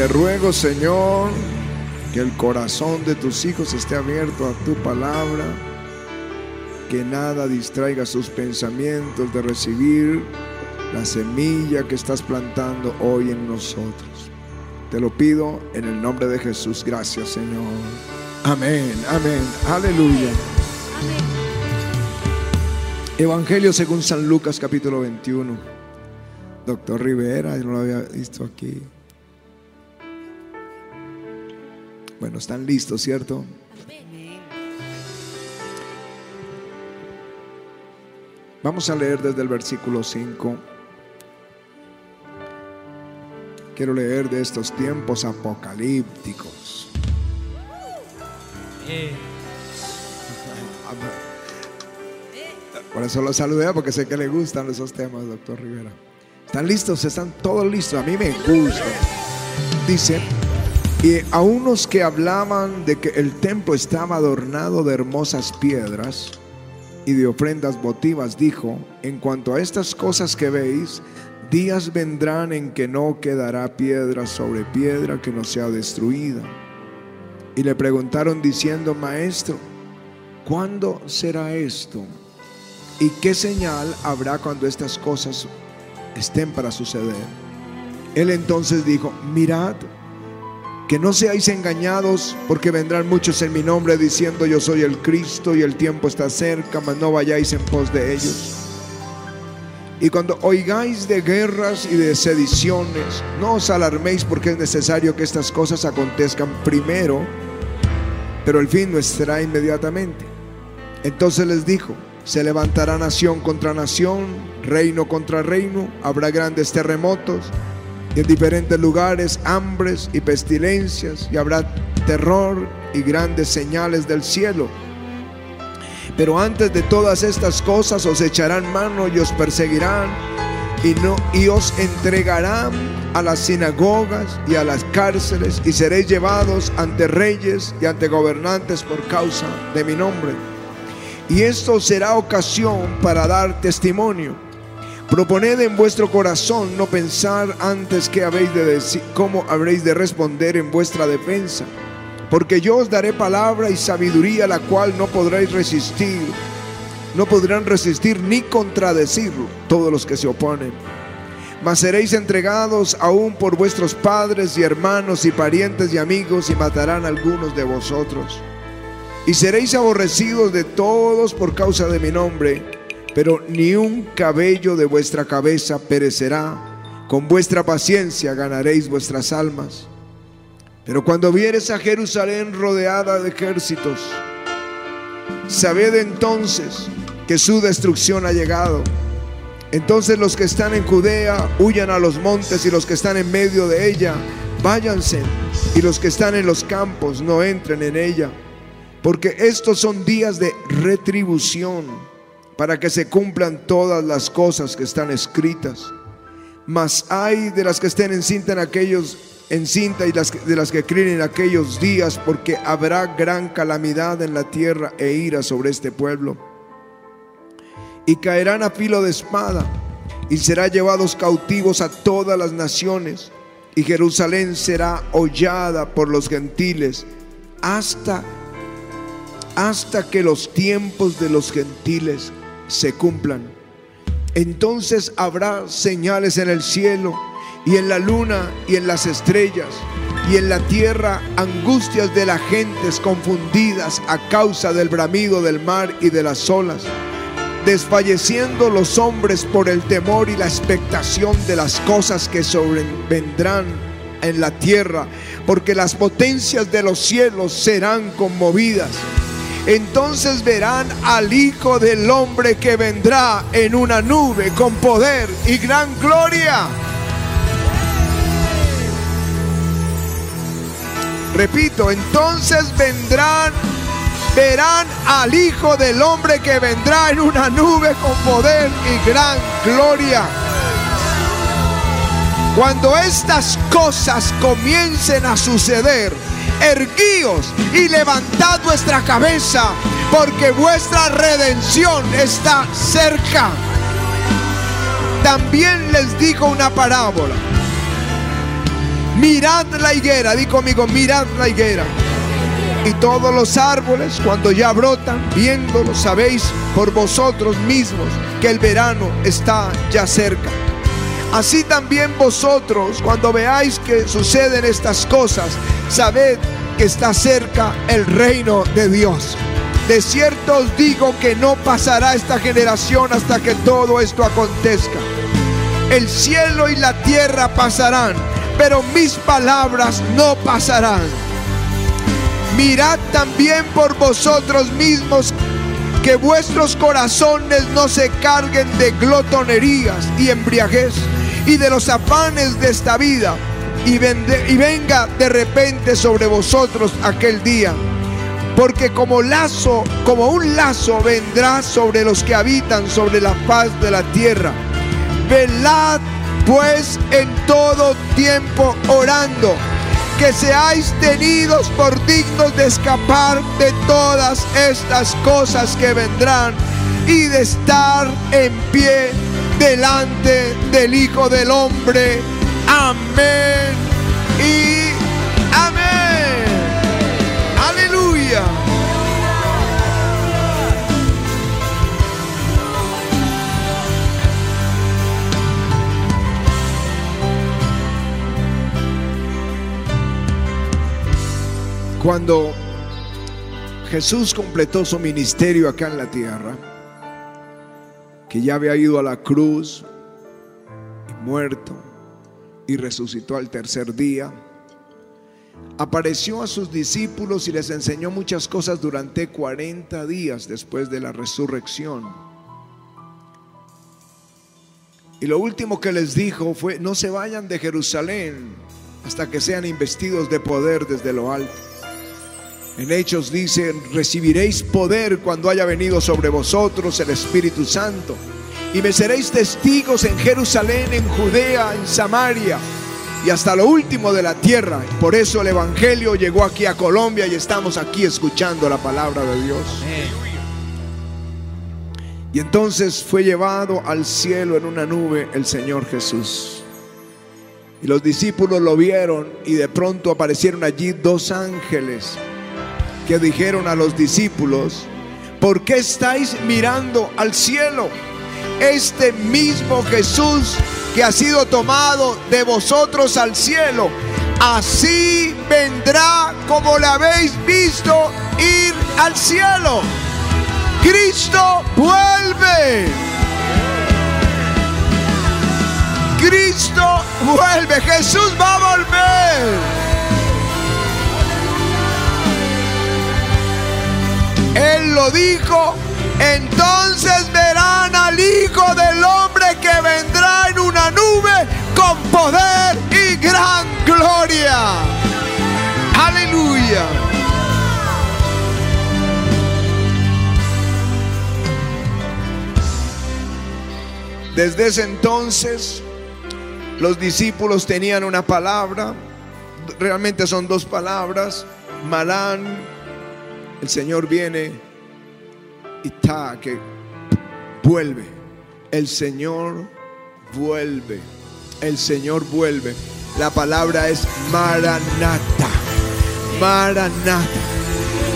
Te ruego, Señor, que el corazón de tus hijos esté abierto a tu palabra, que nada distraiga sus pensamientos de recibir la semilla que estás plantando hoy en nosotros. Te lo pido en el nombre de Jesús. Gracias, Señor. Amén, amén. Aleluya. Evangelio según San Lucas capítulo 21. Doctor Rivera, yo no lo había visto aquí. Bueno, están listos, ¿cierto? Vamos a leer desde el versículo 5. Quiero leer de estos tiempos apocalípticos. Por eso lo saludé, porque sé que le gustan esos temas, doctor Rivera. ¿Están listos? ¿Están todos listos? A mí me gusta. Dice, y a unos que hablaban de que el templo estaba adornado de hermosas piedras y de ofrendas votivas, dijo, en cuanto a estas cosas que veis, días vendrán en que no quedará piedra sobre piedra que no sea destruida. Y le preguntaron diciendo, maestro, ¿cuándo será esto? ¿Y qué señal habrá cuando estas cosas estén para suceder? Él entonces dijo, mirad, que no seáis engañados, porque vendrán muchos en mi nombre diciendo yo soy el Cristo y el tiempo está cerca, mas no vayáis en pos de ellos. Y cuando oigáis de guerras y de sediciones, no os alarméis porque es necesario que estas cosas acontezcan primero, pero el fin no será inmediatamente. Entonces les dijo, se levantará nación contra nación, reino contra reino, habrá grandes terremotos y en diferentes lugares hambres y pestilencias y habrá terror y grandes señales del cielo. Pero antes de todas estas cosas os echarán mano y os perseguirán y no y os entregarán a las sinagogas y a las cárceles y seréis llevados ante reyes y ante gobernantes por causa de mi nombre. Y esto será ocasión para dar testimonio. Proponed en vuestro corazón no pensar antes que habéis de decir, cómo habréis de responder en vuestra defensa, porque yo os daré palabra y sabiduría la cual no podréis resistir, no podrán resistir ni contradecirlo todos los que se oponen. Mas seréis entregados aún por vuestros padres y hermanos y parientes y amigos y matarán a algunos de vosotros. Y seréis aborrecidos de todos por causa de mi nombre, pero ni un cabello de vuestra cabeza perecerá. Con vuestra paciencia ganaréis vuestras almas. Pero cuando vieres a Jerusalén rodeada de ejércitos, sabed entonces que su destrucción ha llegado. Entonces los que están en Judea huyan a los montes y los que están en medio de ella, váyanse. Y los que están en los campos no entren en ella porque estos son días de retribución para que se cumplan todas las cosas que están escritas. Mas hay de las que estén en cinta en aquellos en cinta y las, de las que creen en aquellos días, porque habrá gran calamidad en la tierra e ira sobre este pueblo. Y caerán a filo de espada y serán llevados cautivos a todas las naciones y Jerusalén será hollada por los gentiles hasta hasta que los tiempos de los gentiles se cumplan. Entonces habrá señales en el cielo y en la luna y en las estrellas y en la tierra angustias de las gentes confundidas a causa del bramido del mar y de las olas, desfalleciendo los hombres por el temor y la expectación de las cosas que sobrevendrán en la tierra, porque las potencias de los cielos serán conmovidas. Entonces verán al Hijo del Hombre que vendrá en una nube con poder y gran gloria. Repito, entonces vendrán, verán al Hijo del Hombre que vendrá en una nube con poder y gran gloria. Cuando estas cosas comiencen a suceder, erguíos y levantad vuestra cabeza, porque vuestra redención está cerca. También les dijo una parábola. Mirad la higuera, di conmigo, mirad la higuera. Y todos los árboles, cuando ya brotan, viéndolo, sabéis por vosotros mismos que el verano está ya cerca. Así también vosotros, cuando veáis que suceden estas cosas, sabed que está cerca el reino de Dios. De cierto os digo que no pasará esta generación hasta que todo esto acontezca. El cielo y la tierra pasarán, pero mis palabras no pasarán. Mirad también por vosotros mismos que vuestros corazones no se carguen de glotonerías y embriaguez y de los afanes de esta vida y, venga de repente sobre vosotros aquel día. Porque como lazo, como un lazo vendrá sobre los que habitan sobre la faz de la tierra. Velad pues en todo tiempo orando que seáis tenidos por dignos de escapar de todas estas cosas que vendrán y de estar en pie delante del Hijo del Hombre. Amén y amén. Aleluya. Cuando Jesús completó su ministerio acá en la tierra, que ya había ido a la cruz y muerto y resucitó al tercer día, apareció a sus discípulos y les enseñó muchas cosas durante 40 días después de la resurrección. Y lo último que les dijo fue, no se vayan de Jerusalén hasta que sean investidos de poder desde lo alto. En Hechos dice, recibiréis poder cuando haya venido sobre vosotros el Espíritu Santo. Y me seréis testigos en Jerusalén, en Judea, en Samaria y hasta lo último de la tierra. Por eso el Evangelio llegó aquí a Colombia y estamos aquí escuchando la palabra de Dios. Y entonces fue llevado al cielo en una nube el Señor Jesús. Y los discípulos lo vieron y de pronto aparecieron allí dos ángeles que dijeron a los discípulos, ¿por qué estáis mirando al cielo? Este mismo Jesús que ha sido tomado de vosotros al cielo, así vendrá como le habéis visto ir al cielo. Cristo vuelve. Cristo vuelve. Jesús va a volver. Él lo dijo. Entonces verán al Hijo del Hombre que vendrá en una nube con poder y gran gloria. Aleluya. Desde ese entonces los discípulos tenían una palabra, realmente son dos palabras, Marán el Señor viene y está que vuelve. El Señor vuelve. El Señor vuelve. La palabra es Maranata. Maranata.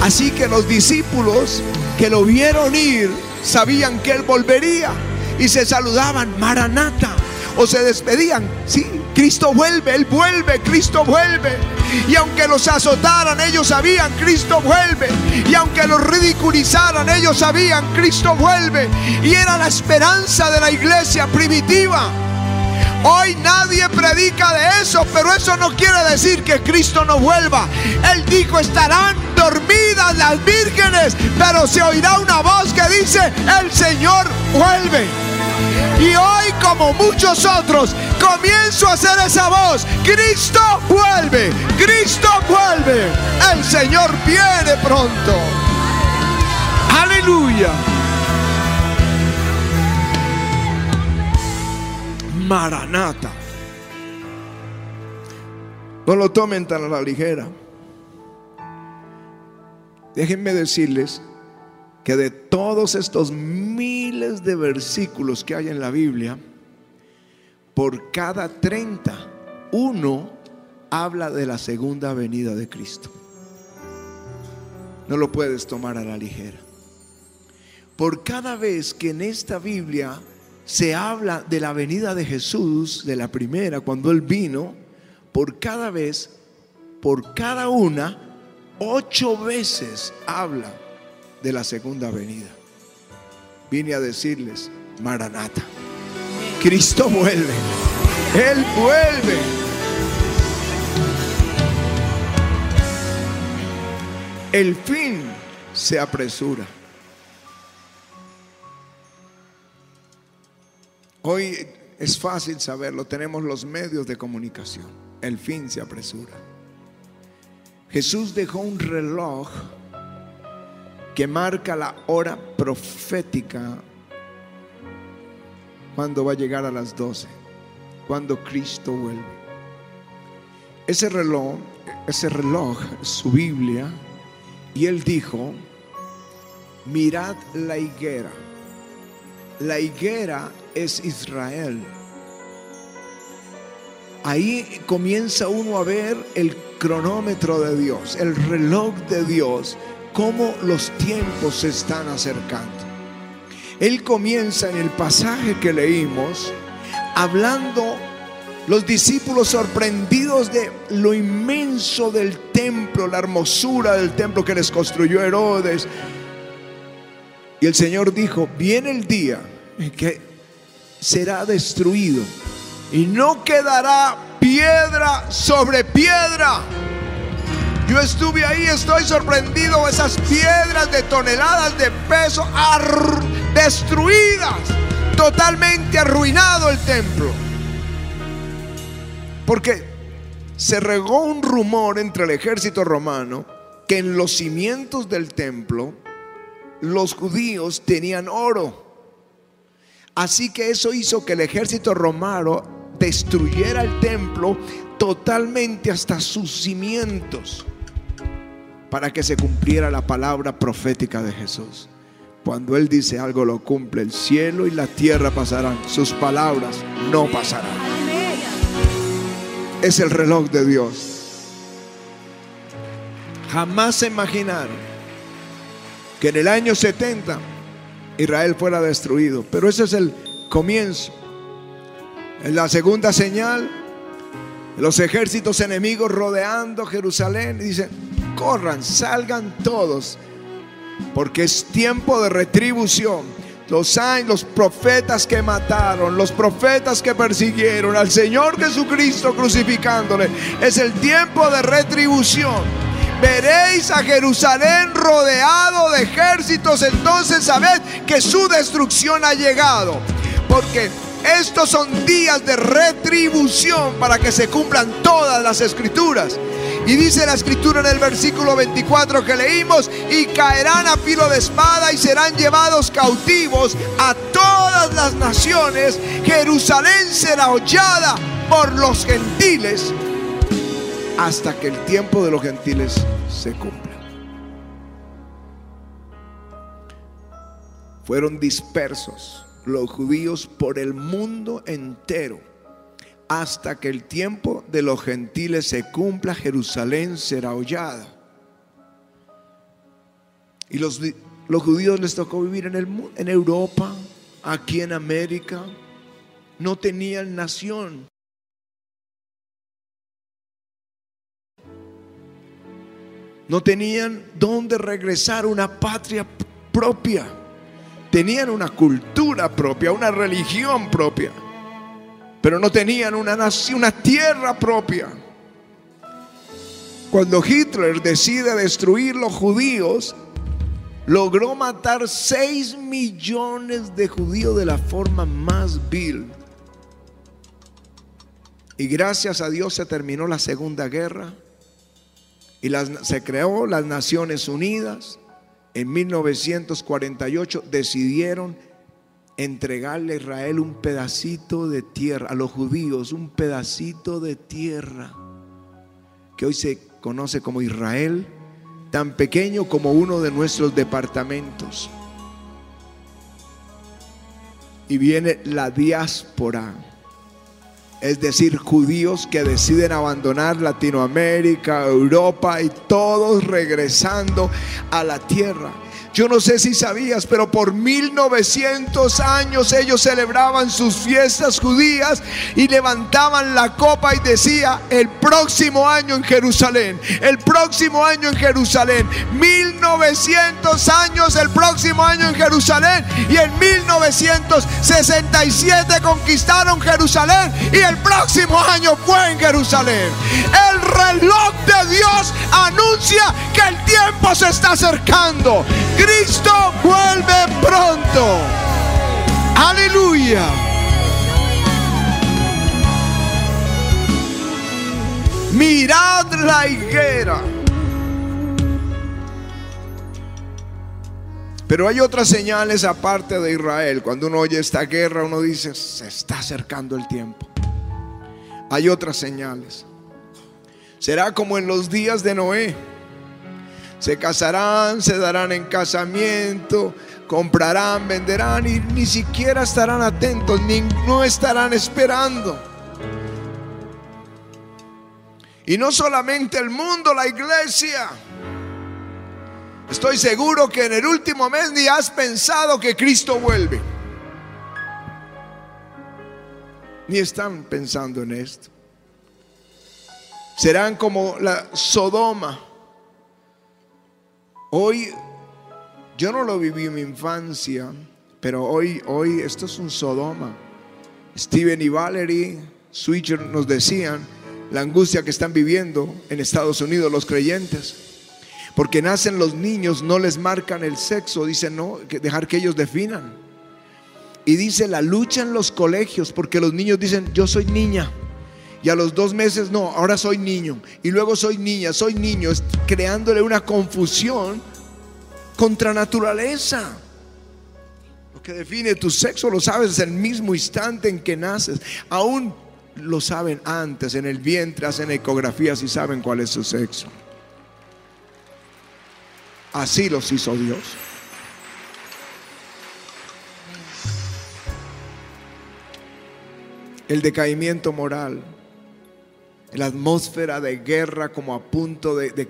Así que los discípulos que lo vieron ir sabían que Él volvería y se saludaban Maranata o se despedían. Sí, Cristo vuelve, Él vuelve, Cristo vuelve. Y aunque los azotaran, ellos sabían, Cristo vuelve. Y aunque los ridiculizaran, ellos sabían, Cristo vuelve. Y era la esperanza de la iglesia primitiva. Hoy nadie predica de eso, pero eso no quiere decir que Cristo no vuelva. Él dijo, estarán dormidas las vírgenes, pero se oirá una voz que dice, el Señor vuelve. Y hoy, como muchos otros, comienzo a hacer esa voz. Cristo vuelve, Cristo vuelve. El Señor viene pronto. Aleluya. Maranata. No lo tomen tan a la ligera. Déjenme decirles que de todos estos miles de versículos que hay en la Biblia, por cada 30, uno habla de la segunda venida de Cristo. No lo puedes tomar a la ligera. Por cada vez que en esta Biblia se habla de la venida de Jesús, de la primera, cuando Él vino, por cada vez, por cada una, ocho veces habla de la segunda venida. Vine a decirles, Maranata, Cristo vuelve, Él vuelve. El fin se apresura. Hoy es fácil saberlo, tenemos los medios de comunicación. El fin se apresura. Jesús dejó un reloj que marca la hora profética cuando va a llegar a las 12, cuando Cristo vuelve. Ese reloj, ese reloj, su Biblia, y él dijo, mirad la higuera. La higuera es Israel. Ahí comienza uno a ver el cronómetro de Dios, el reloj de Dios, cómo los tiempos se están acercando. Él comienza en el pasaje que leímos hablando los discípulos sorprendidos de lo inmenso del templo, la hermosura del templo que les construyó Herodes. Y el Señor dijo, viene el día en que será destruido y no quedará piedra sobre piedra. Yo estuve ahí, estoy sorprendido, esas piedras de toneladas de peso destruidas, totalmente arruinado el templo. Porque se regó un rumor entre el ejército romano que en los cimientos del templo los judíos tenían oro. Así que eso hizo que el ejército romano destruyera el templo totalmente hasta sus cimientos para que se cumpliera la palabra profética de Jesús. Cuando Él dice algo lo cumple, el cielo y la tierra pasarán, sus palabras no pasarán. Es el reloj de Dios. Jamás se imaginaron que en el año 70 Israel fuera destruido. Pero ese es el comienzo. En la segunda señal, los ejércitos enemigos rodeando Jerusalén dicen, corran, salgan todos, porque es tiempo de retribución. Los años, los profetas que mataron, los profetas que persiguieron al Señor Jesucristo crucificándole, es el tiempo de retribución veréis a Jerusalén rodeado de ejércitos, entonces sabed que su destrucción ha llegado. Porque estos son días de retribución para que se cumplan todas las escrituras. Y dice la escritura en el versículo 24 que leímos, y caerán a filo de espada y serán llevados cautivos a todas las naciones. Jerusalén será hollada por los gentiles hasta que el tiempo de los gentiles se cumpla. Fueron dispersos los judíos por el mundo entero. Hasta que el tiempo de los gentiles se cumpla, Jerusalén será hollada. Y los, los judíos les tocó vivir en, el, en Europa, aquí en América. No tenían nación. No tenían dónde regresar una patria propia. Tenían una cultura propia, una religión propia. Pero no tenían una nación, una tierra propia. Cuando Hitler decide destruir los judíos, logró matar 6 millones de judíos de la forma más vil. Y gracias a Dios se terminó la Segunda Guerra y se creó las Naciones Unidas. En 1948 decidieron entregarle a Israel un pedacito de tierra, a los judíos un pedacito de tierra, que hoy se conoce como Israel, tan pequeño como uno de nuestros departamentos. Y viene la diáspora es decir, judíos que deciden abandonar Latinoamérica, Europa y todos regresando a la tierra. Yo no sé si sabías, pero por 1900 años ellos celebraban sus fiestas judías y levantaban la copa y decía, el próximo año en Jerusalén, el próximo año en Jerusalén, 1900 años el próximo año en Jerusalén y en 1967 conquistaron Jerusalén y el próximo año fue en Jerusalén. El reloj de Dios anuncia que el tiempo se está acercando. Cristo vuelve pronto. Aleluya. Mirad la higuera. Pero hay otras señales aparte de Israel. Cuando uno oye esta guerra, uno dice, se está acercando el tiempo. Hay otras señales. Será como en los días de Noé se casarán, se darán en casamiento, comprarán, venderán y ni siquiera estarán atentos, ni no estarán esperando. Y no solamente el mundo, la iglesia. Estoy seguro que en el último mes ni has pensado que Cristo vuelve. Ni están pensando en esto. Serán como la Sodoma Hoy, yo no lo viví en mi infancia, pero hoy, hoy esto es un Sodoma. Steven y Valerie Switcher nos decían la angustia que están viviendo en Estados Unidos los creyentes. Porque nacen los niños, no les marcan el sexo, dicen no, dejar que ellos definan. Y dice la lucha en los colegios, porque los niños dicen, yo soy niña. Y a los dos meses, no, ahora soy niño. Y luego soy niña, soy niño, creándole una confusión contra naturaleza. Lo que define tu sexo lo sabes en el mismo instante en que naces. Aún lo saben antes, en el vientre hacen ecografías y saben cuál es su sexo. Así los hizo Dios. El decaimiento moral la atmósfera de guerra como a punto de,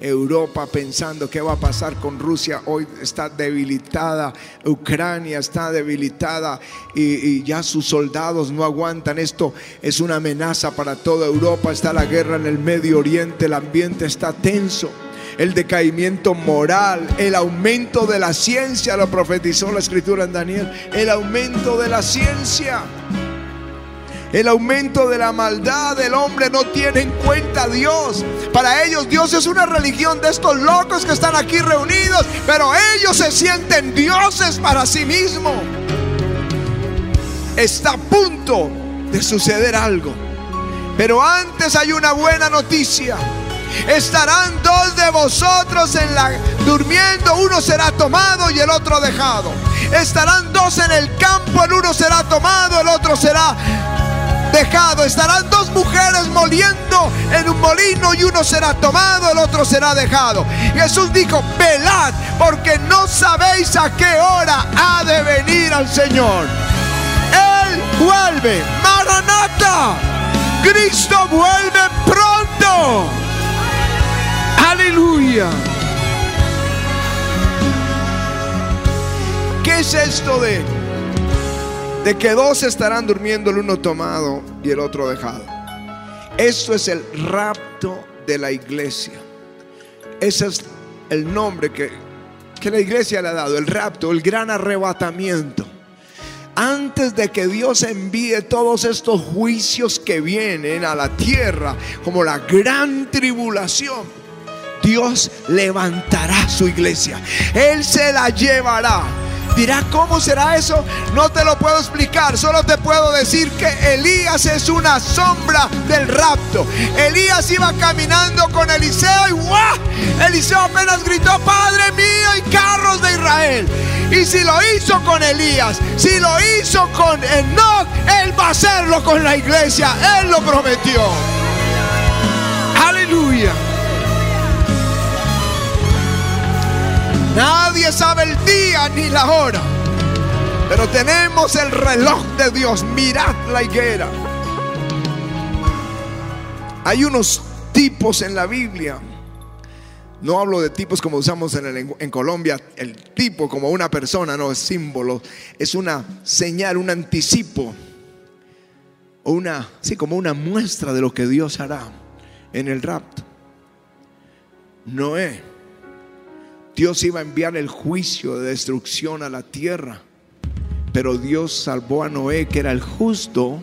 Europa pensando qué va a pasar con Rusia. Hoy está debilitada, Ucrania está debilitada y, ya sus soldados no aguantan. Esto es una amenaza para toda Europa. Está la guerra en el Medio Oriente, el ambiente está tenso. El decaimiento moral, el aumento de la ciencia, lo profetizó la escritura en Daniel, el aumento de la ciencia. El aumento de la maldad del hombre no tiene en cuenta a Dios. Para ellos Dios es una religión de estos locos que están aquí reunidos, pero ellos se sienten dioses para sí mismos. Está a punto de suceder algo. Pero antes hay una buena noticia. Estarán dos de vosotros en la durmiendo, uno será tomado y el otro dejado. Estarán dos en el campo, el uno será tomado, el otro será Estarán dos mujeres moliendo en un molino y uno será tomado, el otro será dejado. Jesús dijo, velad porque no sabéis a qué hora ha de venir al Señor. Él vuelve. Maranata. Cristo vuelve pronto. Aleluya. ¿Qué es esto de de que dos estarán durmiendo, el uno tomado y el otro dejado. Esto es el rapto de la iglesia. Ese es el nombre que, que la iglesia le ha dado, el rapto, el gran arrebatamiento. Antes de que Dios envíe todos estos juicios que vienen a la tierra, como la gran tribulación, Dios levantará su iglesia. Él se la llevará Dirá, ¿cómo será eso? No te lo puedo explicar, solo te puedo decir que Elías es una sombra del rapto. Elías iba caminando con Eliseo y ¡guau! Eliseo apenas gritó, Padre mío y carros de Israel. Y si lo hizo con Elías, si lo hizo con Enoch, Él va a hacerlo con la iglesia. Él lo prometió. Aleluya. Nadie sabe el día ni la hora. Pero tenemos el reloj de Dios. Mirad la higuera. Hay unos tipos en la Biblia. No hablo de tipos como usamos en, Colombia, el tipo como una persona, no, es símbolo, es una señal, un anticipo, o una, sí, como una muestra de lo que Dios hará en el rapto. Noé, Dios iba a enviar el juicio de destrucción a la tierra, pero Dios salvó a Noé, que era el justo,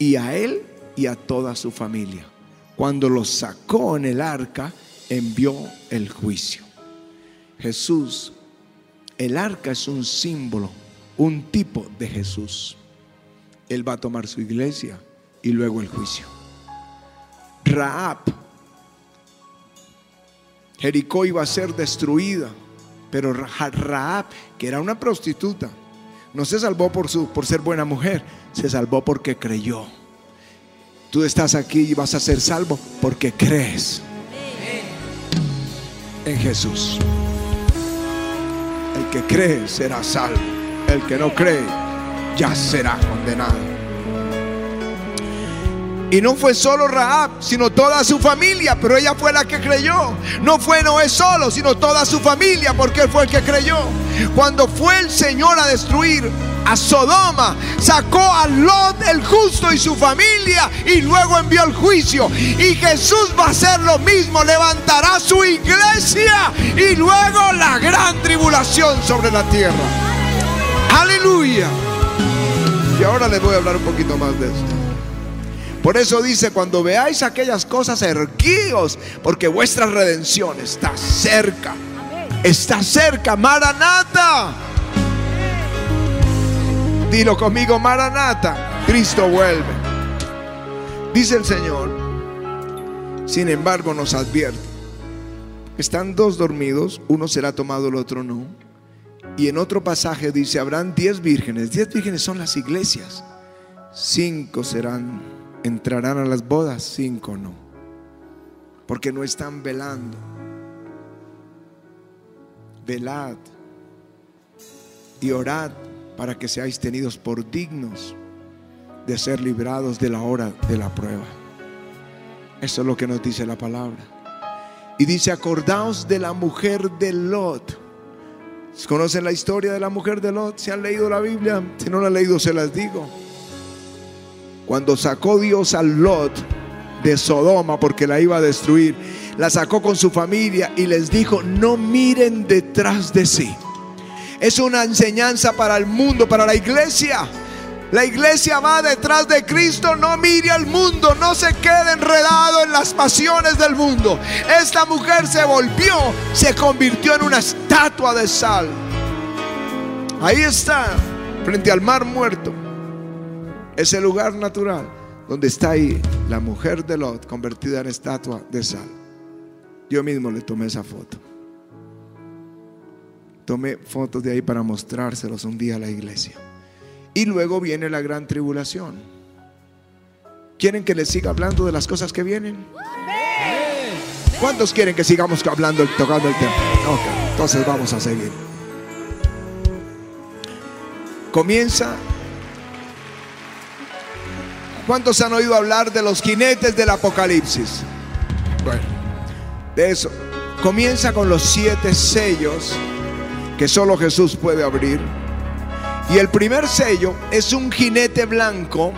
y a él y a toda su familia. Cuando los sacó en el arca, envió el juicio. Jesús, el arca es un símbolo, un tipo de Jesús. Él va a tomar su iglesia y luego el juicio. Raab, Jericó iba a ser destruida, pero Raab, que era una prostituta, no se salvó por, su, por ser buena mujer, se salvó porque creyó. Tú estás aquí y vas a ser salvo porque crees en Jesús. El que cree será salvo. El que no cree ya será condenado. Y no fue solo Raab, sino toda su familia, pero ella fue la que creyó. No fue Noé solo, sino toda su familia, porque él fue el que creyó. Cuando fue el Señor a destruir a Sodoma, sacó a Lot el justo y su familia y luego envió el juicio. Y Jesús va a hacer lo mismo, levantará su iglesia y luego la gran tribulación sobre la tierra. Aleluya. Y ahora les voy a hablar un poquito más de esto. Por eso dice, cuando veáis aquellas cosas, erguíos, porque vuestra redención está cerca. Está cerca, Maranata. Dilo conmigo, Maranata. Cristo vuelve. Dice el Señor. Sin embargo, nos advierte. Están dos dormidos, uno será tomado, el otro no. Y en otro pasaje dice, habrán diez vírgenes. Diez vírgenes son las iglesias. Cinco serán, entrarán a las bodas, cinco no. Porque no están velando. Velad y orad para que seáis tenidos por dignos de ser librados de la hora de la prueba. Eso es lo que nos dice la palabra. Y dice, acordaos de la mujer de Lot. ¿Conocen la historia de la mujer de Lot? ¿Se han leído la Biblia? Si no la han leído, se las digo. Cuando sacó Dios a Lot de Sodoma porque la iba a destruir, la sacó con su familia y les dijo, no miren detrás de sí es una enseñanza para el mundo, para la iglesia. La iglesia va detrás de Cristo, no mire al mundo, no se quede enredado en las pasiones del mundo. Esta mujer se volvió, se convirtió en una estatua de sal. Ahí está, frente al mar muerto. Ese lugar natural donde está ahí la mujer de Lot convertida en estatua de sal. Yo mismo le tomé esa foto. Tomé fotos de ahí para mostrárselos un día a la iglesia. Y luego viene la gran tribulación. ¿Quieren que les siga hablando de las cosas que vienen? ¿Cuántos quieren que sigamos hablando, tocando el tema? Ok, entonces vamos a seguir. Comienza. ¿Cuántos han oído hablar de los jinetes del Apocalipsis? Bueno, de eso. Comienza con los siete sellos que solo Jesús puede abrir. Y el primer sello es un jinete blanco,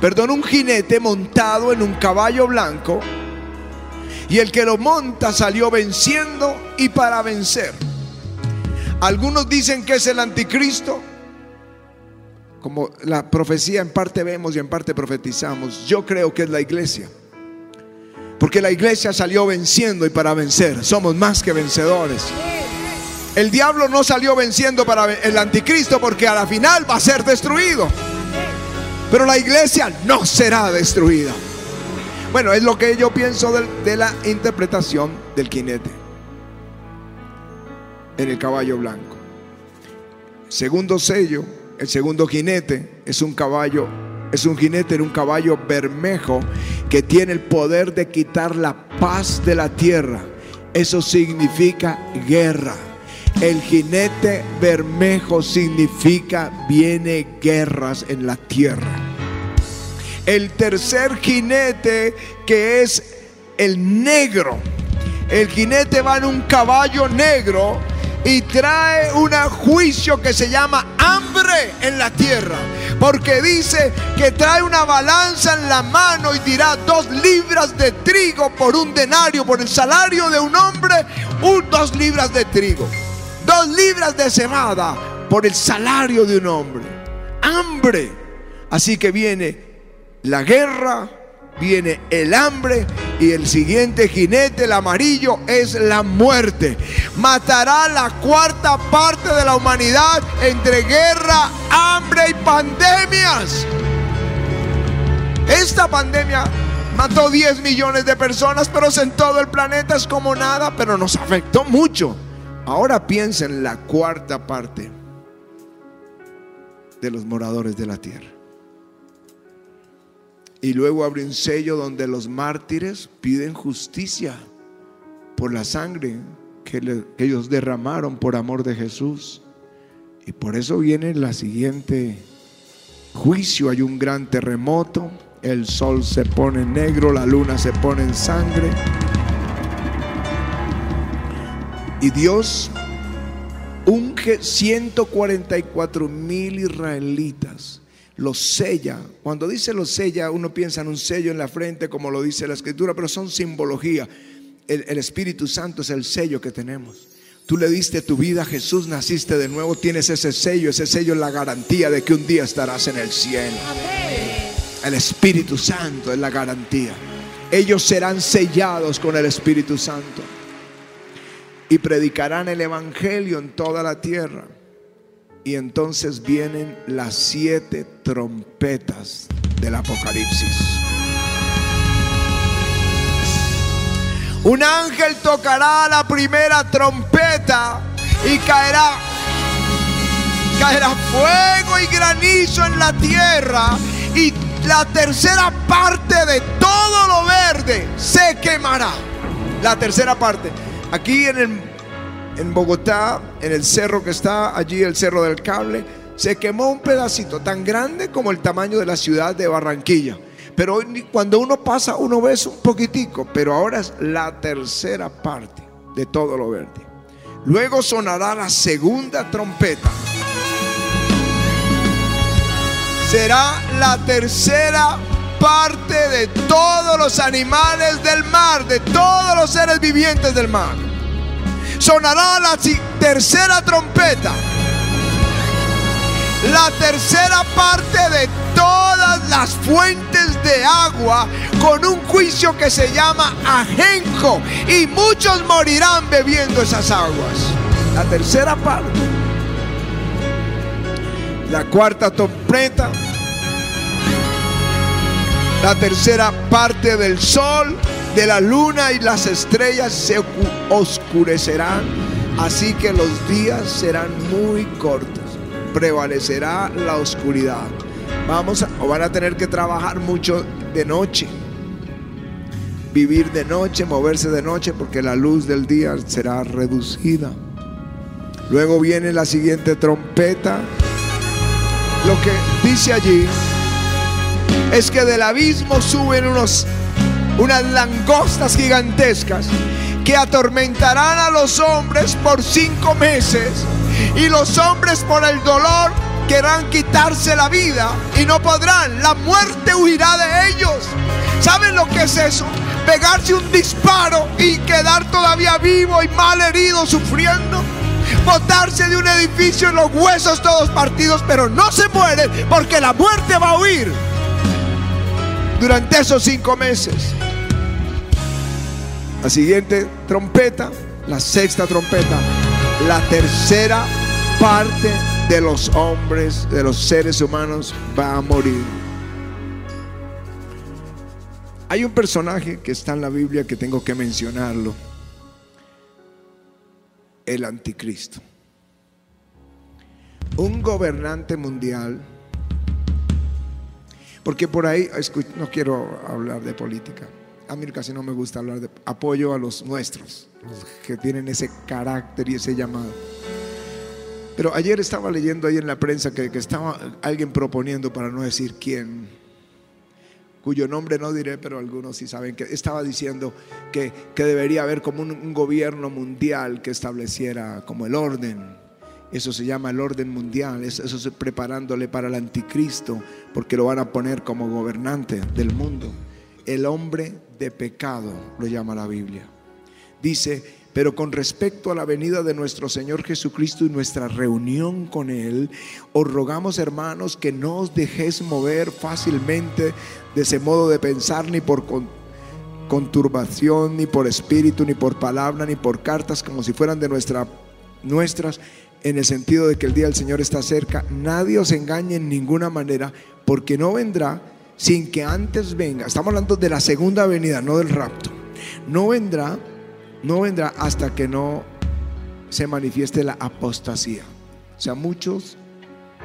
perdón, un jinete montado en un caballo blanco. Y el que lo monta salió venciendo y para vencer. Algunos dicen que es el anticristo, como la profecía en parte vemos y en parte profetizamos. Yo creo que es la iglesia. Porque la iglesia salió venciendo y para vencer. Somos más que vencedores. El diablo no salió venciendo para el anticristo porque a la final va a ser destruido. Pero la iglesia no será destruida. Bueno, es lo que yo pienso de, la interpretación del jinete en el caballo blanco. Segundo sello, el segundo jinete es un caballo, es un jinete en un caballo bermejo que tiene el poder de quitar la paz de la tierra. Eso significa guerra. El jinete bermejo significa viene guerras en la tierra. el tercer jinete que es el negro. El jinete va en un caballo negro y trae un juicio que se llama hambre en la tierra. Porque dice que trae una balanza en la mano y dirá dos libras de trigo por un denario, por el salario de un hombre, un, dos libras de trigo. Dos libras de cebada por el salario de un hombre. Hambre. Así que viene la guerra, viene el hambre y el siguiente jinete, el amarillo, es la muerte. Matará la cuarta parte de la humanidad entre guerra, hambre y pandemias. Esta pandemia mató 10 millones de personas, pero en todo el planeta es como nada, pero nos afectó mucho. Ahora piensa en la cuarta parte de los moradores de la tierra. Y luego abre un sello donde los mártires piden justicia por la sangre que, ellos derramaron por amor de Jesús. Y por eso viene la siguiente juicio. Hay un gran terremoto, el sol se pone negro, la luna se pone en sangre. Y Dios unge 144 mil israelitas los sella. Cuando dice los sella, uno piensa en un sello en la frente, como lo dice la escritura, pero son simbología. El, el, Espíritu Santo es el sello que tenemos. Tú le diste tu vida a Jesús, naciste de nuevo, tienes ese sello, ese sello es la garantía de que un día estarás en el cielo. El Espíritu Santo es la garantía. Ellos serán sellados con el Espíritu Santo y predicarán el Evangelio en toda la tierra. Y entonces vienen las siete trompetas del Apocalipsis. Un ángel tocará la primera trompeta y caerá caerá fuego y granizo en la tierra y la tercera parte de todo lo verde se quemará. La tercera parte. Aquí en el en Bogotá, en el cerro que está allí, el cerro del cable, se quemó un pedacito tan grande como el tamaño de la ciudad de Barranquilla. Pero cuando uno pasa, uno ve un poquitico, pero ahora es la tercera parte de todo lo verde. Luego sonará la segunda trompeta. Será la tercera parte de todos los animales del mar, de todos los seres vivientes del mar sonará la tercera trompeta. La tercera parte de todas las fuentes de agua con un juicio que se llama ajenco. Y muchos morirán bebiendo esas aguas. La tercera parte. La cuarta trompeta. La tercera parte del sol de la luna y las estrellas se oscurecerán, así que los días serán muy cortos. Prevalecerá la oscuridad. Vamos a, o van a tener que trabajar mucho de noche. Vivir de noche, moverse de noche, porque la luz del día será reducida. Luego viene la siguiente trompeta. Lo que dice allí es que del abismo suben unos unas langostas gigantescas que atormentarán a los hombres por cinco meses y los hombres por el dolor querrán quitarse la vida y no podrán. La muerte huirá de ellos. ¿Saben lo que es eso? Pegarse un disparo y quedar todavía vivo y mal herido, sufriendo. Botarse de un edificio en los huesos todos partidos, pero no se mueren porque la muerte va a huir durante esos cinco meses. La siguiente trompeta, la sexta trompeta, la tercera parte de los hombres, de los seres humanos va a morir. Hay un personaje que está en la Biblia que tengo que mencionarlo. El anticristo. Un gobernante mundial. Porque por ahí, no quiero hablar de política a mí casi no me gusta hablar de apoyo a los nuestros, los que tienen ese carácter y ese llamado. Pero ayer estaba leyendo ahí en la prensa que, estaba alguien proponiendo, para no decir quién, cuyo nombre no diré, pero algunos sí saben que estaba diciendo que, debería haber como un, gobierno mundial que estableciera como el orden. Eso se llama el orden mundial, eso, eso es preparándole para el anticristo, porque lo van a poner como gobernante del mundo. El hombre de pecado lo llama la Biblia. Dice, pero con respecto a la venida de nuestro Señor Jesucristo y nuestra reunión con Él, os rogamos hermanos que no os dejéis mover fácilmente de ese modo de pensar ni por conturbación, ni por espíritu, ni por palabra, ni por cartas como si fueran de nuestra, nuestras, en el sentido de que el día del Señor está cerca. Nadie os engañe en ninguna manera, porque no vendrá sin que antes venga. Estamos hablando de la segunda venida, no del rapto. No vendrá no vendrá hasta que no se manifieste la apostasía. O sea, muchos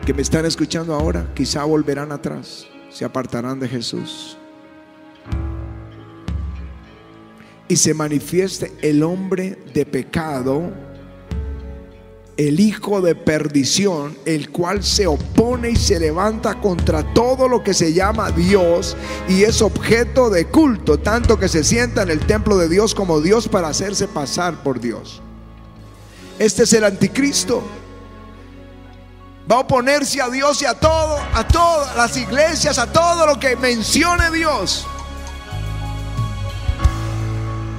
que me están escuchando ahora quizá volverán atrás, se apartarán de Jesús. Y se manifieste el hombre de pecado el hijo de perdición, el cual se opone y se levanta contra todo lo que se llama Dios y es objeto de culto, tanto que se sienta en el templo de Dios como Dios para hacerse pasar por Dios. Este es el anticristo. Va a oponerse a Dios y a todo, a todas las iglesias, a todo lo que mencione Dios.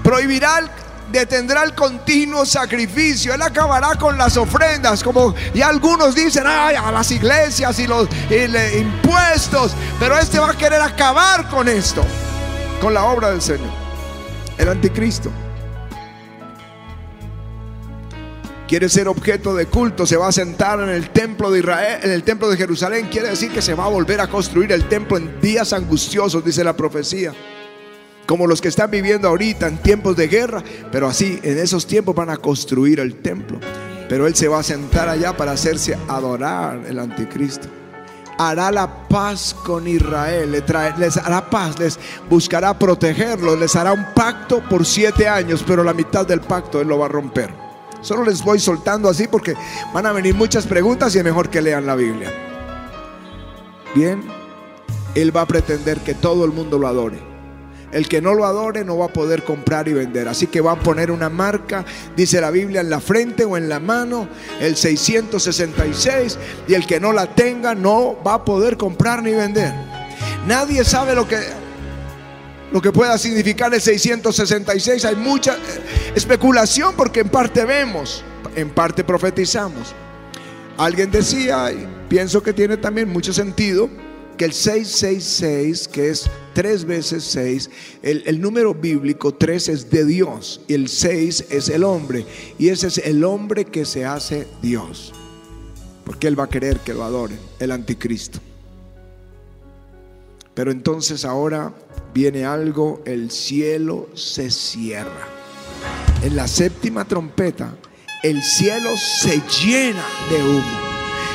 Prohibirá detendrá el continuo sacrificio. Él acabará con las ofrendas, como ya algunos dicen, ay, a las iglesias y los impuestos. Pero este va a querer acabar con esto, con la obra del Señor. El anticristo. Quiere ser objeto de culto, se va a sentar en el templo de Israel, en el templo de Jerusalén. Quiere decir que se va a volver a construir el templo en días angustiosos, dice la profecía como los que están viviendo ahorita en tiempos de guerra, pero así en esos tiempos van a construir el templo. Pero Él se va a sentar allá para hacerse adorar el anticristo. Hará la paz con Israel, les, hará paz, les buscará protegerlos, les hará un pacto por siete años, pero la mitad del pacto Él lo va a romper. Solo les voy soltando así porque van a venir muchas preguntas y es mejor que lean la Biblia. Bien, Él va a pretender que todo el mundo lo adore. El que no lo adore no va a poder comprar y vender. Así que va a poner una marca, dice la Biblia, en la frente o en la mano, el 666, y el que no la tenga no va a poder comprar ni vender. Nadie sabe lo que lo que pueda significar el 666. Hay mucha especulación porque en parte vemos, en parte profetizamos. Alguien decía, y pienso que tiene también mucho sentido, que el 666, que es tres veces seis, el, el, número bíblico tres es de Dios y el seis es el hombre. Y ese es el hombre que se hace Dios. Porque Él va a querer que lo adoren, el anticristo. Pero entonces ahora viene algo, el cielo se cierra. En la séptima trompeta, el cielo se llena de humo.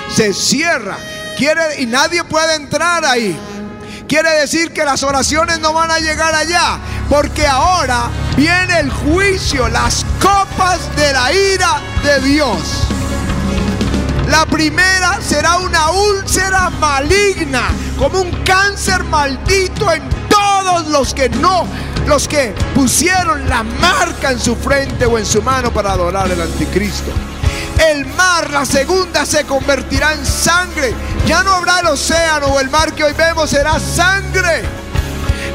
Se cierra Quiere, y nadie puede entrar ahí. Quiere decir que las oraciones no van a llegar allá, porque ahora viene el juicio, las copas de la ira de Dios. La primera será una úlcera maligna, como un cáncer maldito en todos los que no, los que pusieron la marca en su frente o en su mano para adorar al anticristo. El mar, la segunda, se convertirá en sangre. Ya no habrá el océano o el mar que hoy vemos, será sangre.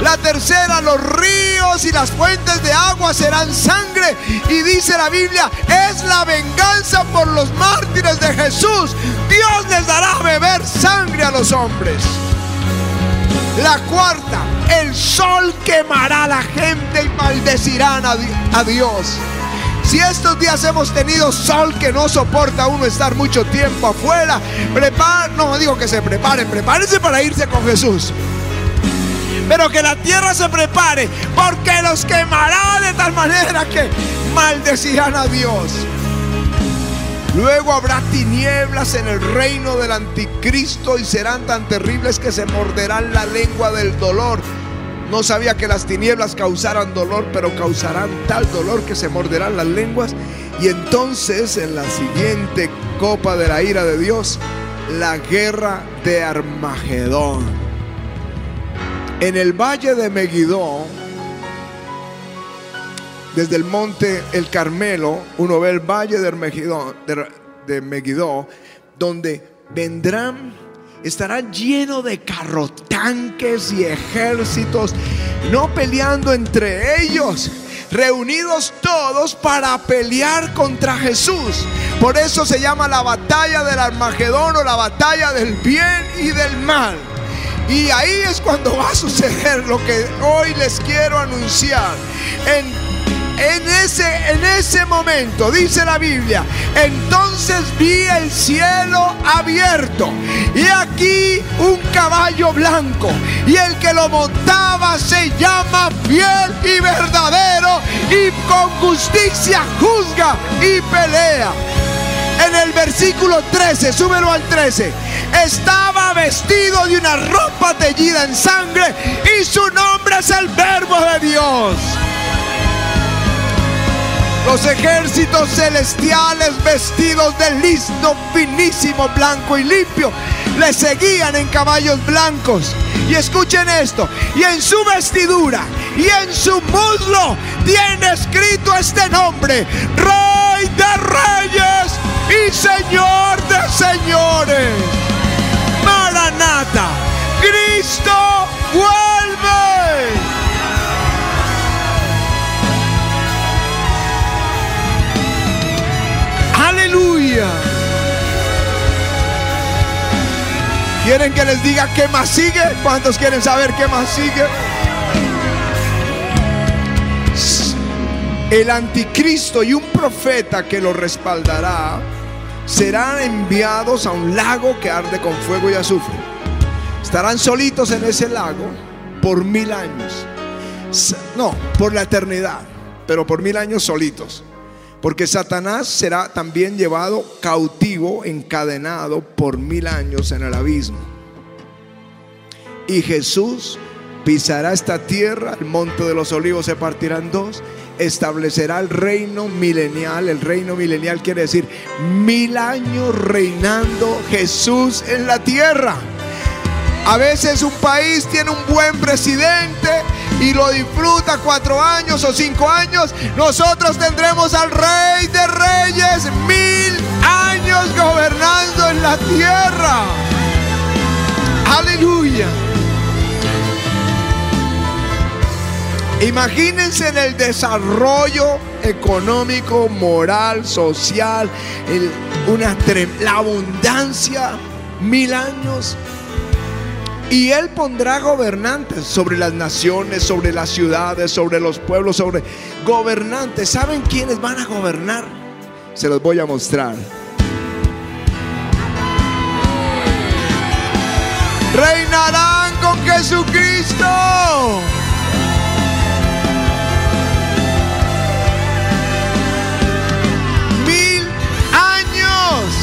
La tercera, los ríos y las fuentes de agua serán sangre. Y dice la Biblia, es la venganza por los mártires de Jesús. Dios les dará a beber sangre a los hombres. La cuarta, el sol quemará a la gente y maldecirán a Dios. Si estos días hemos tenido sol que no soporta uno estar mucho tiempo afuera, prepar, no digo que se preparen, prepárense para irse con Jesús. Pero que la tierra se prepare, porque los quemará de tal manera que maldecirán a Dios. Luego habrá tinieblas en el reino del anticristo y serán tan terribles que se morderán la lengua del dolor no sabía que las tinieblas causaran dolor, pero causarán tal dolor que se morderán las lenguas. Y entonces en la siguiente copa de la ira de Dios, la guerra de Armagedón. En el valle de Megiddo, desde el monte El Carmelo, uno ve el valle de Megiddo, de, donde vendrán, estarán lleno de carrotanques y ejércitos, no peleando entre ellos, reunidos todos para pelear contra Jesús. Por eso se llama la batalla del Armagedón o la batalla del bien y del mal. Y ahí es cuando va a suceder lo que hoy les quiero anunciar. En ese, en ese momento, dice la Biblia, entonces vi el cielo abierto y aquí un caballo blanco y el que lo montaba se llama fiel y verdadero y con justicia juzga y pelea. En el versículo 13, súbelo al 13, estaba vestido de una ropa teñida en sangre y su nombre es el verbo de Dios. Los ejércitos celestiales vestidos de listo finísimo, blanco y limpio, le seguían en caballos blancos. Y escuchen esto, y en su vestidura y en su muslo tiene escrito este nombre, Rey de Reyes y Señor de Señores. Maranata, Cristo vuelve. Aleluya. ¿Quieren que les diga qué más sigue? ¿Cuántos quieren saber qué más sigue? El anticristo y un profeta que lo respaldará serán enviados a un lago que arde con fuego y azufre. Estarán solitos en ese lago por mil años. No, por la eternidad, pero por mil años solitos. Porque Satanás será también llevado cautivo, encadenado por mil años en el abismo. Y Jesús pisará esta tierra, el monte de los olivos se partirá en dos, establecerá el reino milenial. El reino milenial quiere decir mil años reinando Jesús en la tierra. A veces un país tiene un buen presidente y lo disfruta cuatro años o cinco años. Nosotros tendremos al Rey de Reyes mil años gobernando en la tierra. Aleluya. Imagínense en el desarrollo económico, moral, social, una, la abundancia, mil años y Él pondrá gobernantes sobre las naciones, sobre las ciudades, sobre los pueblos, sobre gobernantes. ¿Saben quiénes van a gobernar? Se los voy a mostrar. Reinarán con Jesucristo. Mil años.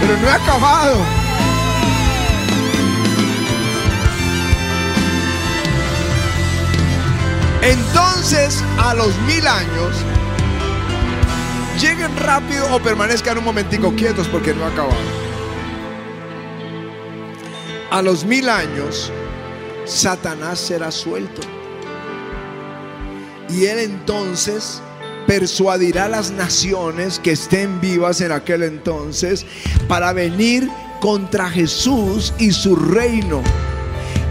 Pero no he acabado. Entonces, a los mil años, lleguen rápido o permanezcan un momentico quietos porque no ha acabado. A los mil años, Satanás será suelto. Y él entonces persuadirá a las naciones que estén vivas en aquel entonces para venir contra Jesús y su reino,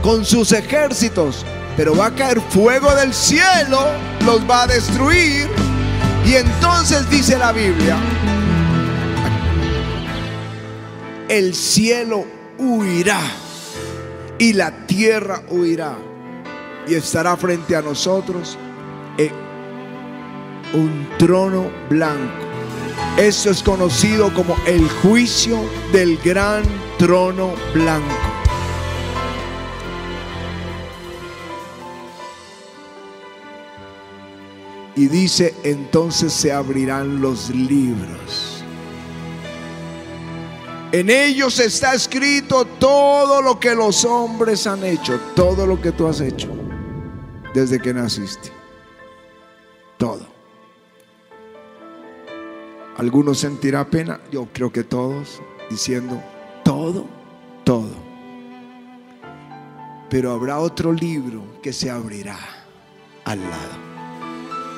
con sus ejércitos, pero va a caer fuego del cielo, los va a destruir. Y entonces dice la Biblia, el cielo huirá y la tierra huirá y estará frente a nosotros un trono blanco. Eso es conocido como el juicio del gran trono blanco. Y dice, entonces se abrirán los libros. En ellos está escrito todo lo que los hombres han hecho, todo lo que tú has hecho desde que naciste. Todo. Algunos sentirá pena, yo creo que todos, diciendo, todo, todo. Pero habrá otro libro que se abrirá al lado.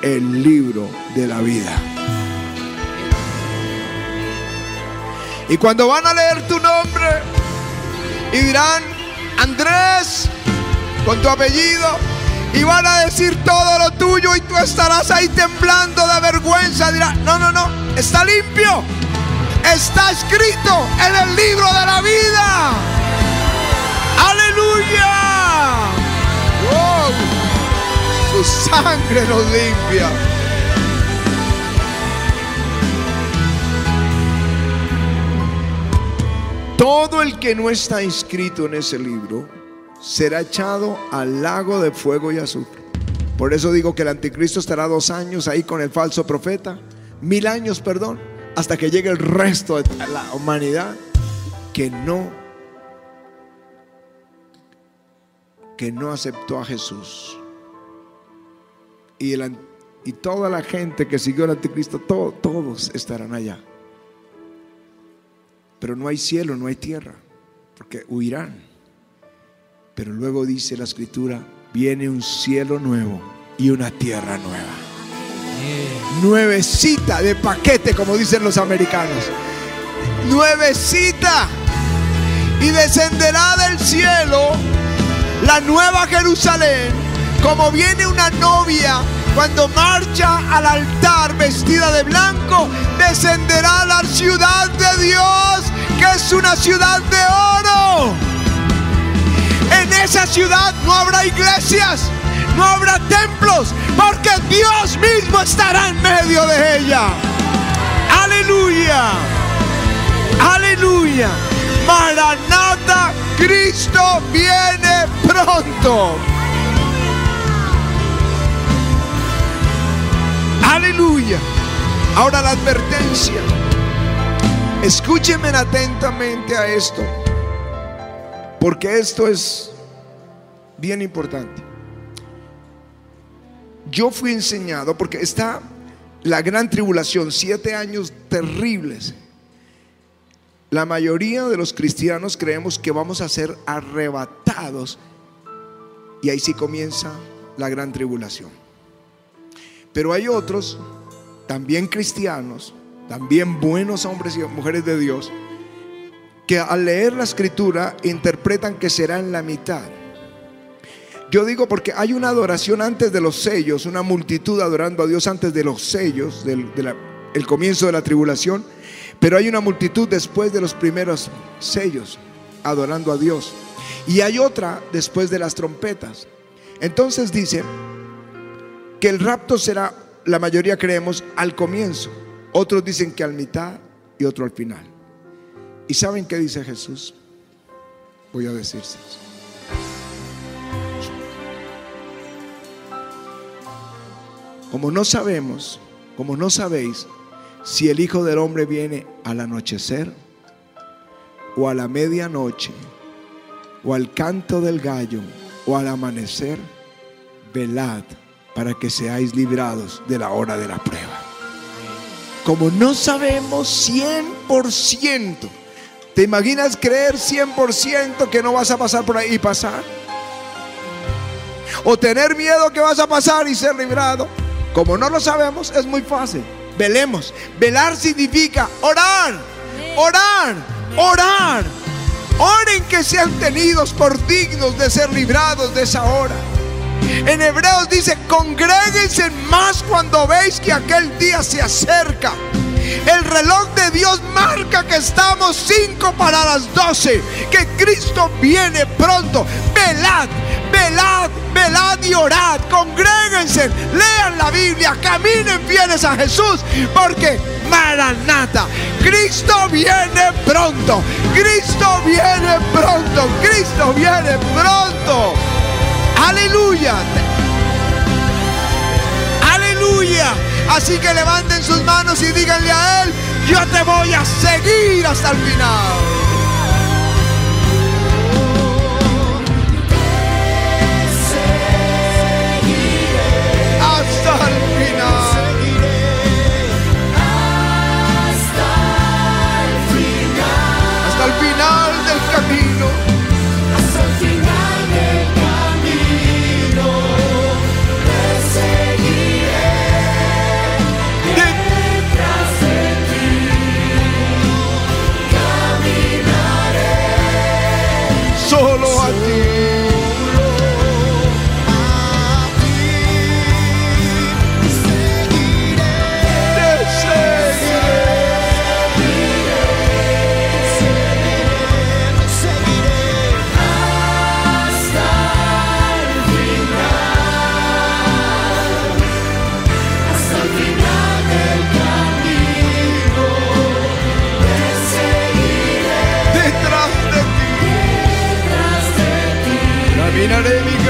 El libro de la vida. Y cuando van a leer tu nombre y dirán, Andrés, con tu apellido, y van a decir todo lo tuyo y tú estarás ahí temblando de vergüenza. Dirá, no, no, no, está limpio. Está escrito en el libro de la vida. Aleluya. Sangre nos limpia. Todo el que no está inscrito en ese libro será echado al lago de fuego y azufre. Por eso digo que el anticristo estará dos años ahí con el falso profeta, mil años, perdón, hasta que llegue el resto de la humanidad que no que no aceptó a Jesús. Y, toda la gente que siguió al anticristo, todos estarán allá. Pero no hay cielo, no hay tierra, porque huirán. Pero luego dice la escritura, viene un cielo nuevo y una tierra nueva. Nuevecita de paquete, como dicen los americanos. Nuevecita. Y descenderá del cielo la nueva Jerusalén, como viene una novia cuando marcha al altar vestida de blanco, descenderá a la ciudad de Dios, que es una ciudad de oro. En esa ciudad no habrá iglesias, no habrá templos, porque Dios mismo estará en medio de ella. Aleluya. Aleluya. Maranata, Cristo viene pronto. Aleluya. Ahora la advertencia. Escúchenme atentamente a esto, porque esto es bien importante. Yo fui enseñado, porque está la gran tribulación, siete años terribles. La mayoría de los cristianos creemos que vamos a ser arrebatados y ahí sí comienza la gran tribulación. Pero hay otros, también cristianos, también buenos hombres y mujeres de Dios, que al leer la escritura interpretan que será en la mitad. Yo digo porque hay una adoración antes de los sellos, una multitud adorando a Dios antes de los sellos, del el comienzo de la tribulación. Pero hay una multitud después de los primeros sellos, adorando a Dios. Y hay otra después de las trompetas. Entonces dice que el rapto será, la mayoría creemos, al comienzo. Otros dicen que al mitad y otro al final. ¿Y saben qué dice Jesús? Voy a decírselos. Como no sabemos, como no sabéis, si el Hijo del Hombre viene al anochecer o a la medianoche o al canto del gallo o al amanecer, velad para que seáis librados de la hora de la prueba. Como no sabemos 100%, ¿te imaginas creer 100% que no vas a pasar por ahí y pasar? O tener miedo que vas a pasar y ser librado. Como no lo sabemos, es muy fácil velemos. Velar significa orar, orar, orar. Oren que sean tenidos por dignos de ser librados de esa hora. En Hebreos dice, congréguense más cuando veis que aquel día se acerca. El reloj de Dios marca que estamos cinco para las doce, que Cristo viene pronto. Velad, velad, velad y orad, congréguense, lean la Biblia, caminen fieles a Jesús, porque Maranata, Cristo viene pronto, Cristo viene pronto, Cristo viene pronto. Aleluya. Aleluya. Así que levanten sus manos y díganle a Él, yo te voy a seguir hasta el final.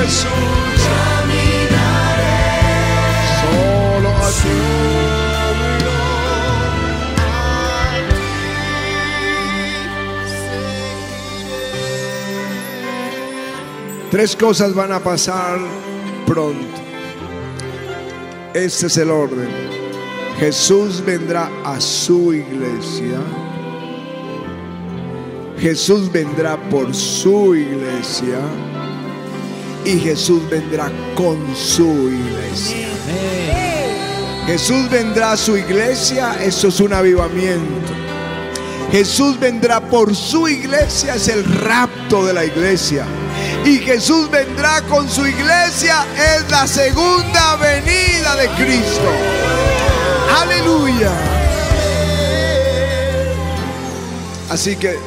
Jesús. Solo a ti. Tres cosas van a pasar pronto. Este es el orden. Jesús vendrá a su iglesia. Jesús vendrá por su iglesia. Y Jesús vendrá con su iglesia. Jesús vendrá a su iglesia, eso es un avivamiento. Jesús vendrá por su iglesia, es el rapto de la iglesia. Y Jesús vendrá con su iglesia, es la segunda venida de Cristo. Aleluya. Así que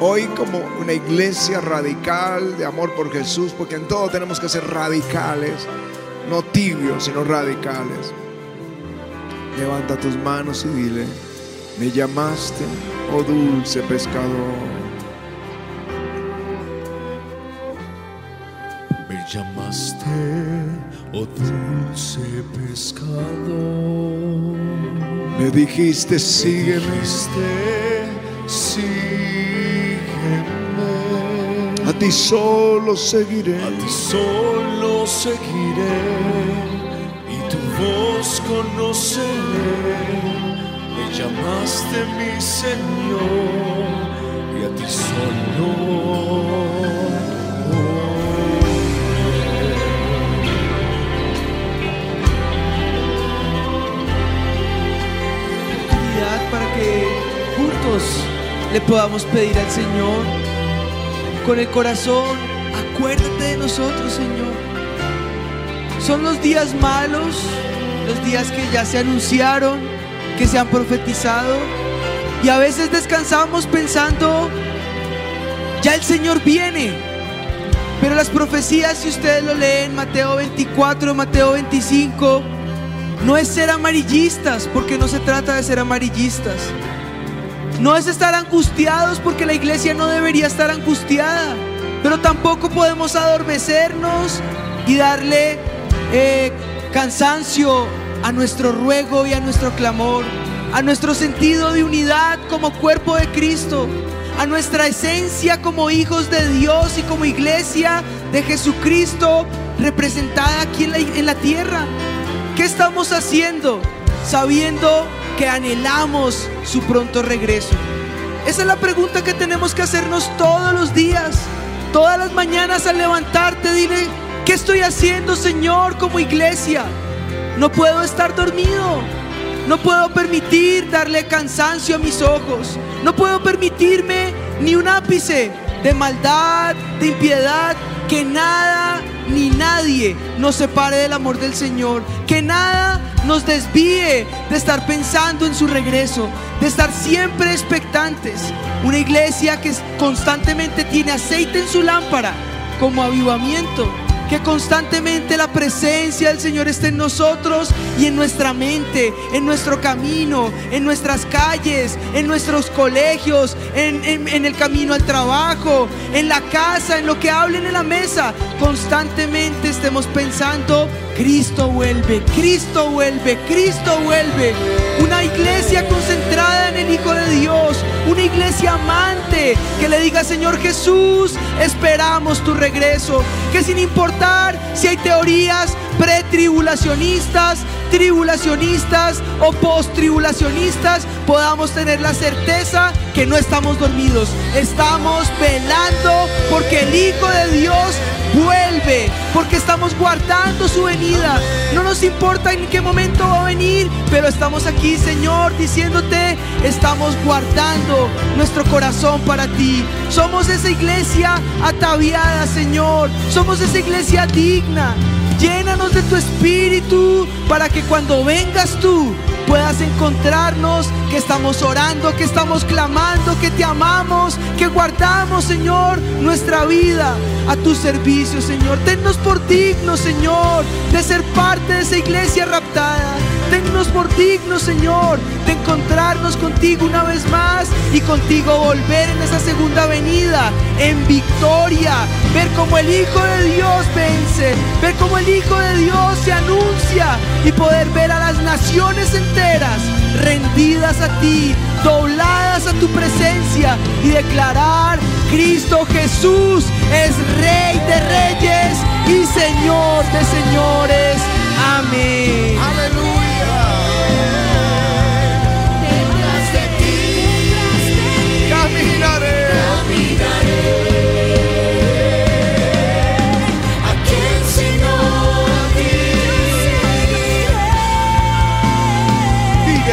hoy como una iglesia radical de amor por Jesús, porque en todo tenemos que ser radicales, no tibios, sino radicales. Levanta tus manos y dile, me llamaste, oh dulce pescador. Me llamaste, oh dulce pescado. Me dijiste, sígueme. Dijiste, sígueme. A ti solo seguiré. A ti solo seguiré y tu voz conoceré. Me llamaste mi Señor y a ti solo. para que juntos le podamos pedir al Señor con el corazón, acuérdate de nosotros, Señor. Son los días malos, los días que ya se anunciaron, que se han profetizado, y a veces descansamos pensando, ya el Señor viene. Pero las profecías, si ustedes lo leen, Mateo 24, Mateo 25, no es ser amarillistas, porque no se trata de ser amarillistas. No es estar angustiados, porque la iglesia no debería estar angustiada. Pero tampoco podemos adormecernos y darle eh, cansancio a nuestro ruego y a nuestro clamor, a nuestro sentido de unidad como cuerpo de Cristo, a nuestra esencia como hijos de Dios y como iglesia de Jesucristo representada aquí en la, en la tierra. ¿Qué estamos haciendo sabiendo que anhelamos su pronto regreso? Esa es la pregunta que tenemos que hacernos todos los días, todas las mañanas al levantarte, dile, ¿qué estoy haciendo Señor como iglesia? No puedo estar dormido, no puedo permitir darle cansancio a mis ojos, no puedo permitirme ni un ápice de maldad, de impiedad, que nada ni nadie nos separe del amor del Señor. Que nada nos desvíe de estar pensando en su regreso, de estar siempre expectantes. Una iglesia que constantemente tiene aceite en su lámpara como avivamiento. Que constantemente la presencia del Señor esté en nosotros y en nuestra mente, en nuestro camino, en nuestras calles, en nuestros colegios, en, en- en el camino al trabajo, en la casa, en lo que hablen en la mesa. Constantemente estemos pensando, Cristo vuelve, Cristo vuelve, Cristo vuelve. Una iglesia concentrada en el Hijo de Dios, una iglesia amante que le diga, Señor Jesús, esperamos tu regreso. Que sin importar si hay teorías pretribulacionistas, tribulacionistas o post-tribulacionistas, podamos tener la certeza que no estamos dormidos. Estamos velando porque el Hijo de Dios vuelve, porque estamos guardando su venida. No nos importa en qué momento va a venir, pero estamos aquí, Señor, diciéndote, estamos guardando nuestro corazón para ti. Somos esa iglesia ataviada, Señor. Somos esa iglesia digna. Llénanos de tu espíritu para que cuando vengas tú puedas encontrarnos, que estamos orando, que estamos clamando, que te amamos, que guardamos, Señor, nuestra vida a tu servicio, Señor. Tennos por dignos, Señor, de ser parte de esa iglesia raptada. Por dignos, Señor, de encontrarnos contigo una vez más y contigo volver en esa segunda venida en victoria. Ver cómo el Hijo de Dios vence, ver cómo el Hijo de Dios se anuncia y poder ver a las naciones enteras rendidas a ti, dobladas a tu presencia y declarar, Cristo Jesús es Rey de reyes y Señor de señores. Amén.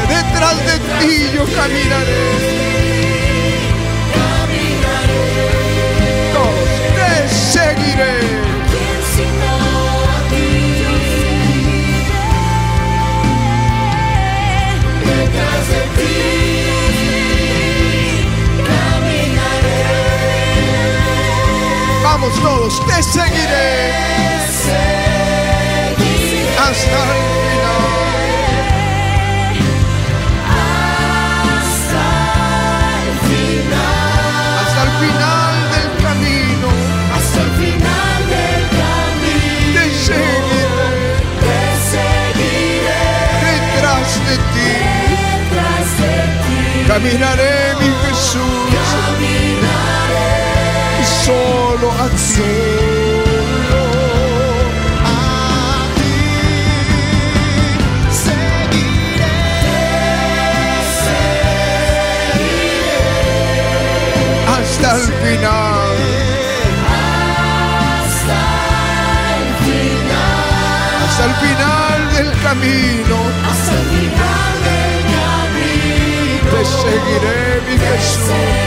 Detrás de ti, Caminaré. Vamos todos, te seguiré hasta el final. Hasta el final del camino. Hasta el final del camino Te seguiré te seguiré detrás de ti. detrás de ti. Caminaré, mi Jesús, Caminaré y solo a ti. Hasta el final. Hasta el final del camino. hasta el final del camino. Te seguiré, mi Jesús.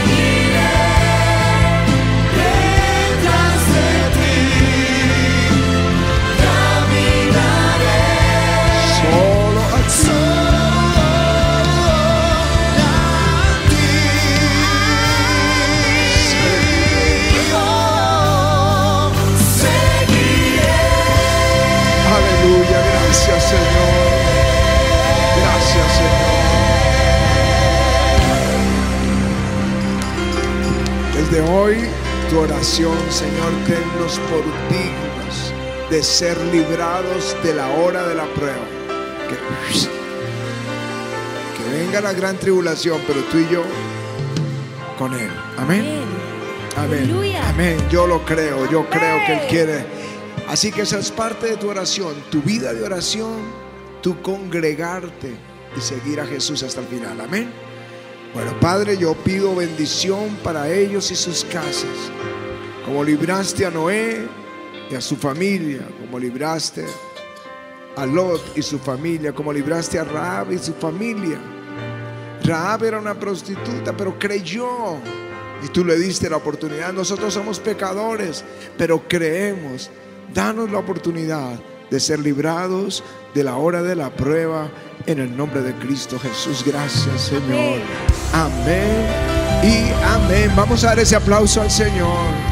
Desde hoy tu oración, Señor, tennos por dignos de ser librados de la hora de la prueba. Que, que venga la gran tribulación, pero tú y yo con Él. Amén. Amén. Amén. Yo lo creo. Yo creo que Él quiere. Así que esa es parte de tu oración, tu vida de oración, tu congregarte y seguir a Jesús hasta el final. Amén. Bueno, Padre, yo pido bendición para ellos y sus casas. Como libraste a Noé y a su familia, como libraste a Lot y su familia, como libraste a Rahab y su familia. Rahab era una prostituta, pero creyó. Y tú le diste la oportunidad. Nosotros somos pecadores, pero creemos. Danos la oportunidad de ser librados de la hora de la prueba en el nombre de Cristo Jesús. Gracias, Señor. Amén y amén. Vamos a dar ese aplauso al Señor.